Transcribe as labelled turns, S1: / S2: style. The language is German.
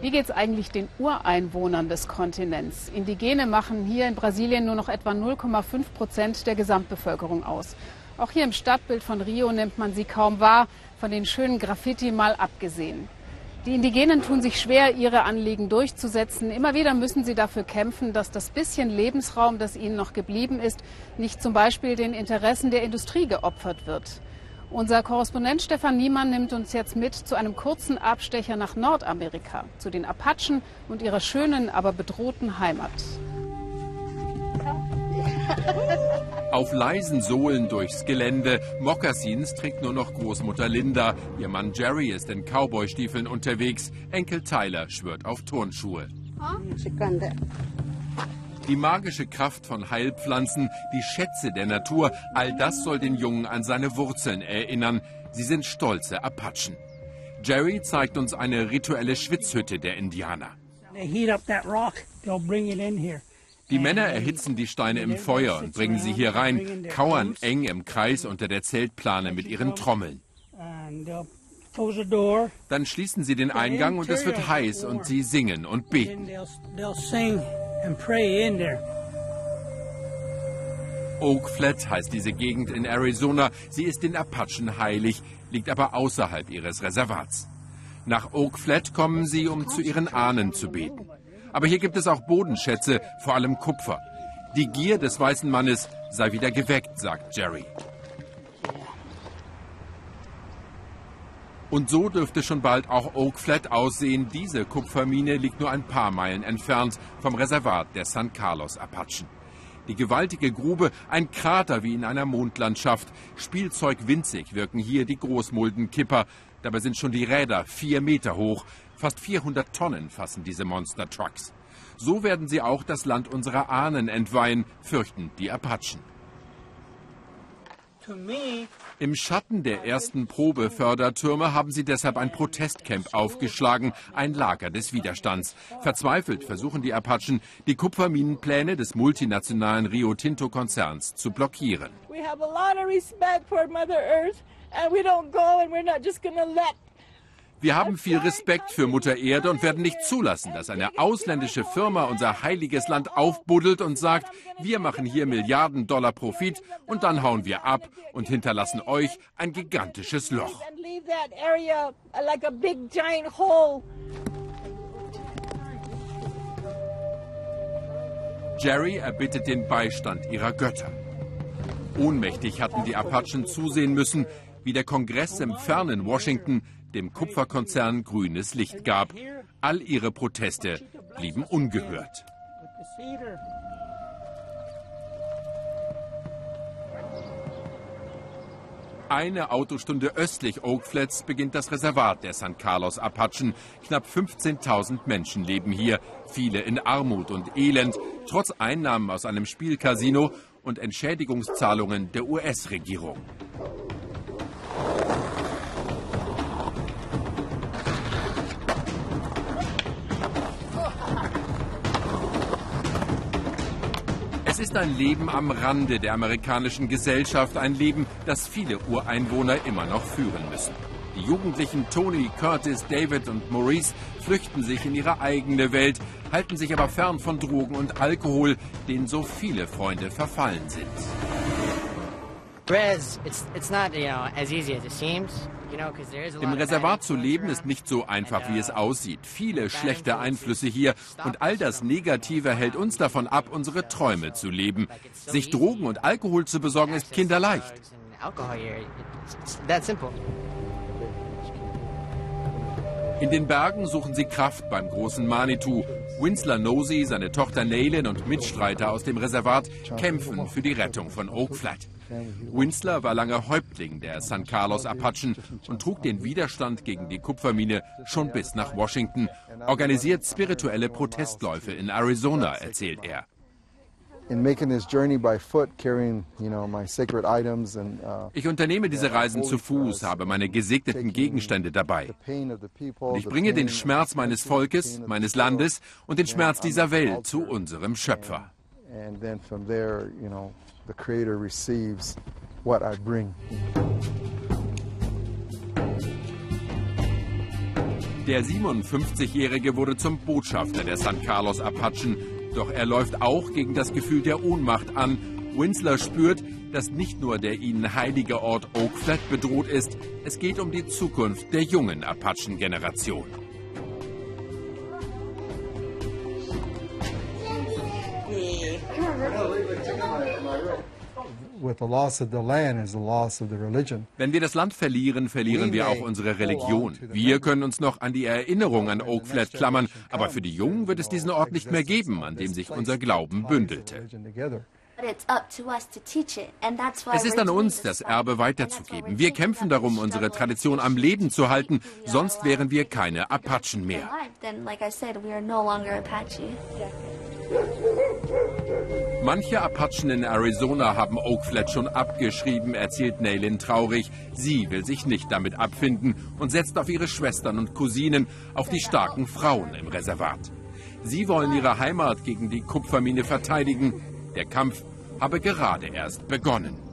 S1: Wie geht es eigentlich den Ureinwohnern des Kontinents? Indigene machen hier in Brasilien nur noch etwa 0,5 Prozent der Gesamtbevölkerung aus. Auch hier im Stadtbild von Rio nimmt man sie kaum wahr, von den schönen Graffiti mal abgesehen. Die Indigenen tun sich schwer, ihre Anliegen durchzusetzen. Immer wieder müssen sie dafür kämpfen, dass das bisschen Lebensraum, das ihnen noch geblieben ist, nicht zum Beispiel den Interessen der Industrie geopfert wird. Unser Korrespondent Stefan Niemann nimmt uns jetzt mit zu einem kurzen Abstecher nach Nordamerika, zu den Apachen und ihrer schönen, aber bedrohten Heimat.
S2: Auf leisen Sohlen durchs Gelände. Mokassins trägt nur noch Großmutter Linda. Ihr Mann Jerry ist in Cowboystiefeln unterwegs. Enkel Tyler schwört auf Turnschuhe. Die magische Kraft von Heilpflanzen, die Schätze der Natur, all das soll den Jungen an seine Wurzeln erinnern. Sie sind stolze Apachen. Jerry zeigt uns eine rituelle Schwitzhütte der Indianer. Die Männer erhitzen die Steine im Feuer und bringen sie hier rein, kauern eng im Kreis unter der Zeltplane mit ihren Trommeln. Dann schließen sie den Eingang und es wird heiß und sie singen und beten. Oak Flat heißt diese Gegend in Arizona. Sie ist den Apachen heilig, liegt aber außerhalb ihres Reservats. Nach Oak Flat kommen sie, um zu ihren Ahnen zu beten. Aber hier gibt es auch Bodenschätze, vor allem Kupfer. Die Gier des weißen Mannes sei wieder geweckt, sagt Jerry. Und so dürfte schon bald auch Oak Flat aussehen. Diese Kupfermine liegt nur ein paar Meilen entfernt vom Reservat der San Carlos Apachen. Die gewaltige Grube, ein Krater wie in einer Mondlandschaft. Spielzeug winzig wirken hier die Großmuldenkipper. Dabei sind schon die Räder vier Meter hoch. Fast 400 Tonnen fassen diese Monster-Trucks. So werden sie auch das Land unserer Ahnen entweihen, fürchten die Apachen. Im Schatten der ersten Probefördertürme haben sie deshalb ein Protestcamp aufgeschlagen, ein Lager des Widerstands. Verzweifelt versuchen die Apachen, die Kupferminenpläne des multinationalen Rio Tinto Konzerns zu blockieren. We have a lot of respect for Mother Earth and we don't go and we're not just gonna let wir haben viel Respekt für Mutter Erde und werden nicht zulassen, dass eine ausländische Firma unser heiliges Land aufbuddelt und sagt, wir machen hier Milliarden Dollar Profit und dann hauen wir ab und hinterlassen euch ein gigantisches Loch. Jerry erbittet den Beistand ihrer Götter. Ohnmächtig hatten die Apachen zusehen müssen, wie der Kongress im fernen Washington dem Kupferkonzern grünes Licht gab. All ihre Proteste blieben ungehört. Eine Autostunde östlich Oak Flats beginnt das Reservat der San Carlos Apachen. Knapp 15.000 Menschen leben hier, viele in Armut und Elend, trotz Einnahmen aus einem Spielcasino und Entschädigungszahlungen der US-Regierung. Es ist ein Leben am Rande der amerikanischen Gesellschaft, ein Leben, das viele Ureinwohner immer noch führen müssen. Die Jugendlichen Tony, Curtis, David und Maurice flüchten sich in ihre eigene Welt, halten sich aber fern von Drogen und Alkohol, denen so viele Freunde verfallen sind. Im Reservat zu leben ist nicht so einfach, wie es aussieht. Viele schlechte Einflüsse hier und all das Negative hält uns davon ab, unsere Träume zu leben. Sich Drogen und Alkohol zu besorgen ist kinderleicht. In den Bergen suchen sie Kraft beim großen Manitou. Winsler Nosey, seine Tochter Naylin und Mitstreiter aus dem Reservat kämpfen für die Rettung von Oak Flat. Winsler war lange Häuptling der San Carlos Apachen und trug den Widerstand gegen die Kupfermine schon bis nach Washington, organisiert spirituelle Protestläufe in Arizona, erzählt er. Ich unternehme diese Reisen zu Fuß, habe meine gesegneten Gegenstände dabei. Und ich bringe den Schmerz meines Volkes, meines Landes und den Schmerz dieser Welt zu unserem Schöpfer the Creator receives what I bring. Der 57-Jährige wurde zum Botschafter der San Carlos Apachen. Doch er läuft auch gegen das Gefühl der Ohnmacht an. Winsler spürt, dass nicht nur der ihnen heilige Ort Oak Flat bedroht ist, es geht um die Zukunft der jungen Apachen-Generation.
S3: Wenn
S2: wir das Land verlieren, verlieren wir auch unsere Religion. Wir können uns noch an die Erinnerung an Oak Flat klammern, aber für die Jungen wird es diesen Ort nicht mehr geben, an dem sich unser Glauben bündelte. Es ist an uns, das Erbe weiterzugeben. Wir kämpfen darum, unsere Tradition am Leben zu halten, sonst wären wir keine Apachen mehr. Manche Apachen in Arizona haben Oak Flat schon abgeschrieben, erzählt Naylin traurig. Sie will sich nicht damit abfinden und setzt auf ihre Schwestern und Cousinen, auf die starken Frauen im Reservat. Sie wollen ihre Heimat gegen die Kupfermine verteidigen. Der Kampf habe gerade erst begonnen.